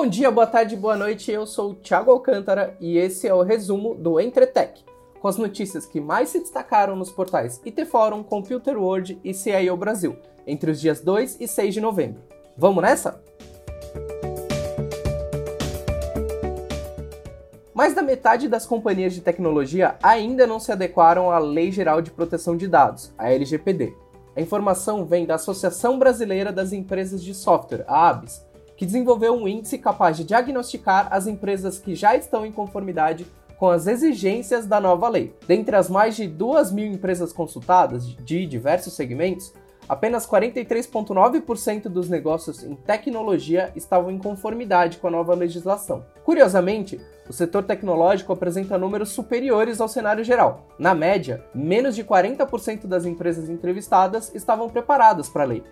Bom dia, boa tarde, boa noite. Eu sou o Thiago Alcântara e esse é o resumo do Entretec, com as notícias que mais se destacaram nos portais IT Forum, Computer World e CIO Brasil, entre os dias 2 e 6 de novembro. Vamos nessa? Mais da metade das companhias de tecnologia ainda não se adequaram à Lei Geral de Proteção de Dados, a LGPD. A informação vem da Associação Brasileira das Empresas de Software, a ABS, que desenvolveu um índice capaz de diagnosticar as empresas que já estão em conformidade com as exigências da nova lei. Dentre as mais de 2 mil empresas consultadas de diversos segmentos, apenas 43,9% dos negócios em tecnologia estavam em conformidade com a nova legislação. Curiosamente, o setor tecnológico apresenta números superiores ao cenário geral. Na média, menos de 40% das empresas entrevistadas estavam preparadas para a lei,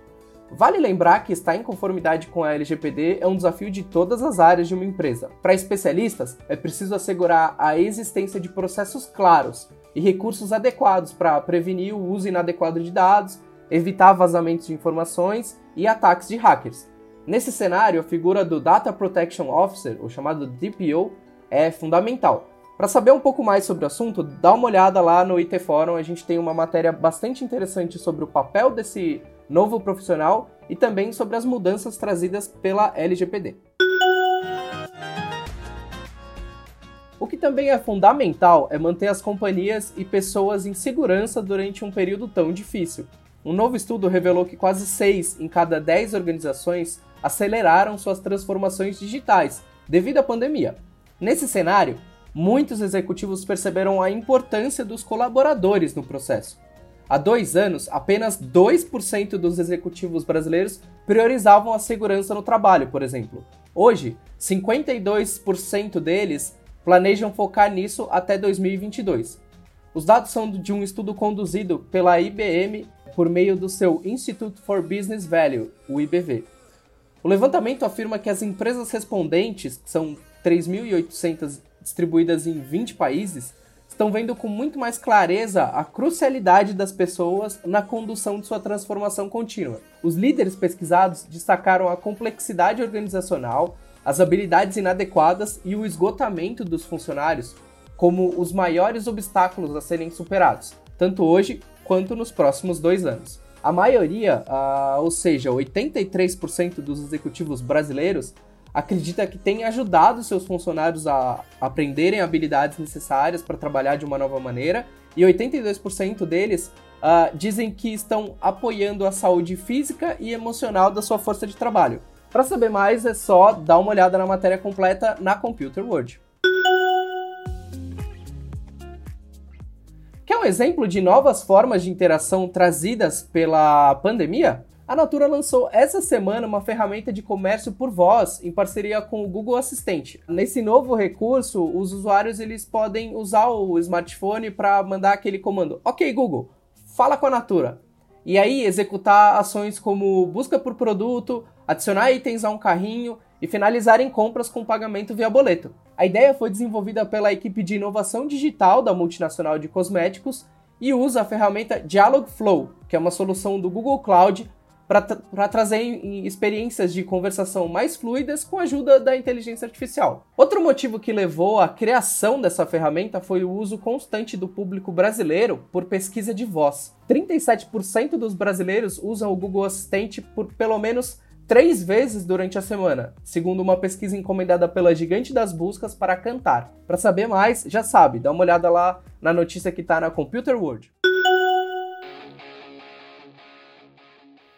Vale lembrar que estar em conformidade com a LGPD é um desafio de todas as áreas de uma empresa. Para especialistas, é preciso assegurar a existência de processos claros e recursos adequados para prevenir o uso inadequado de dados, evitar vazamentos de informações e ataques de hackers. Nesse cenário, a figura do Data Protection Officer, o chamado DPO, é fundamental. Para saber um pouco mais sobre o assunto, dá uma olhada lá no IT Forum, a gente tem uma matéria bastante interessante sobre o papel desse novo profissional e também sobre as mudanças trazidas pela LGPD. O que também é fundamental é manter as companhias e pessoas em segurança durante um período tão difícil. Um novo estudo revelou que quase 6 em cada 10 organizações aceleraram suas transformações digitais devido à pandemia. Nesse cenário, muitos executivos perceberam a importância dos colaboradores no processo. Há dois anos, apenas 2% dos executivos brasileiros priorizavam a segurança no trabalho, por exemplo. Hoje, 52% deles planejam focar nisso até 2022. Os dados são de um estudo conduzido pela IBM por meio do seu Institute for Business Value, o IBV. O levantamento afirma que as empresas respondentes, que são 3.800 distribuídas em 20 países, estão vendo com muito mais clareza a crucialidade das pessoas na condução de sua transformação contínua. Os líderes pesquisados destacaram a complexidade organizacional, as habilidades inadequadas e o esgotamento dos funcionários como os maiores obstáculos a serem superados, tanto hoje quanto nos próximos dois anos. A maioria, uh, ou seja, 83% dos executivos brasileiros, acredita que tem ajudado seus funcionários a aprenderem habilidades necessárias para trabalhar de uma nova maneira, e 82% deles uh, dizem que estão apoiando a saúde física e emocional da sua força de trabalho. Para saber mais, é só dar uma olhada na matéria completa na Computer World. Quer um exemplo de novas formas de interação trazidas pela pandemia? A Natura lançou essa semana uma ferramenta de comércio por voz em parceria com o Google Assistente. Nesse novo recurso, os usuários eles podem usar o smartphone para mandar aquele comando: "OK Google, fala com a Natura". E aí executar ações como busca por produto, adicionar itens a um carrinho e finalizar em compras com pagamento via boleto. A ideia foi desenvolvida pela equipe de inovação digital da multinacional de cosméticos e usa a ferramenta Dialogflow, que é uma solução do Google Cloud para trazer experiências de conversação mais fluidas com a ajuda da inteligência artificial. Outro motivo que levou à criação dessa ferramenta foi o uso constante do público brasileiro por pesquisa de voz. 37% dos brasileiros usam o Google Assistente por pelo menos três vezes durante a semana, segundo uma pesquisa encomendada pela gigante das buscas para cantar. Para saber mais, já sabe, dá uma olhada lá na notícia que está na Computer World.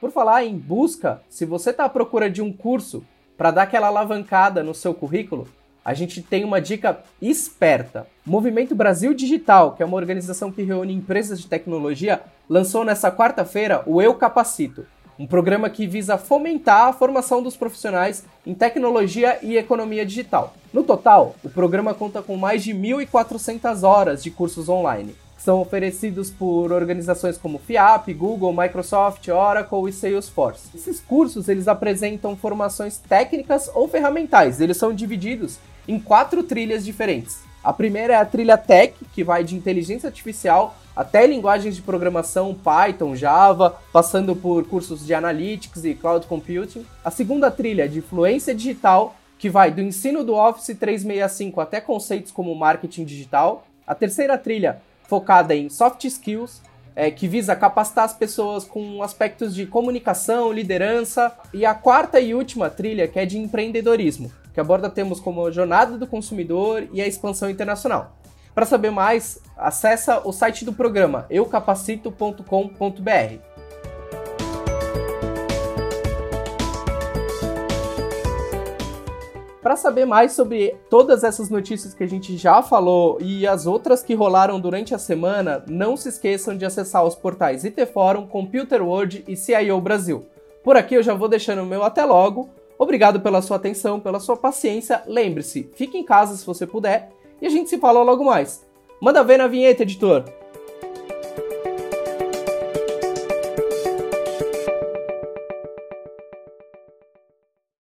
Por falar em busca, se você está à procura de um curso para dar aquela alavancada no seu currículo, a gente tem uma dica esperta. O Movimento Brasil Digital, que é uma organização que reúne empresas de tecnologia, lançou nessa quarta-feira o Eu Capacito, um programa que visa fomentar a formação dos profissionais em tecnologia e economia digital. No total, o programa conta com mais de 1.400 horas de cursos online são oferecidos por organizações como FIAP, Google, Microsoft, Oracle e Salesforce. Esses cursos eles apresentam formações técnicas ou ferramentais. Eles são divididos em quatro trilhas diferentes. A primeira é a trilha Tech, que vai de inteligência artificial até linguagens de programação Python, Java, passando por cursos de Analytics e Cloud Computing. A segunda trilha é de fluência digital, que vai do ensino do Office 365 até conceitos como marketing digital. A terceira trilha, focada em soft skills, é, que visa capacitar as pessoas com aspectos de comunicação, liderança. E a quarta e última trilha, que é de empreendedorismo, que aborda temas como a jornada do consumidor e a expansão internacional. Para saber mais, acessa o site do programa eucapacito.com.br. Para saber mais sobre todas essas notícias que a gente já falou e as outras que rolaram durante a semana, não se esqueçam de acessar os portais IT Forum, Computer World e CIO Brasil. Por aqui eu já vou deixando o meu até logo. Obrigado pela sua atenção, pela sua paciência. Lembre-se, fique em casa se você puder e a gente se fala logo mais. Manda ver na vinheta, editor!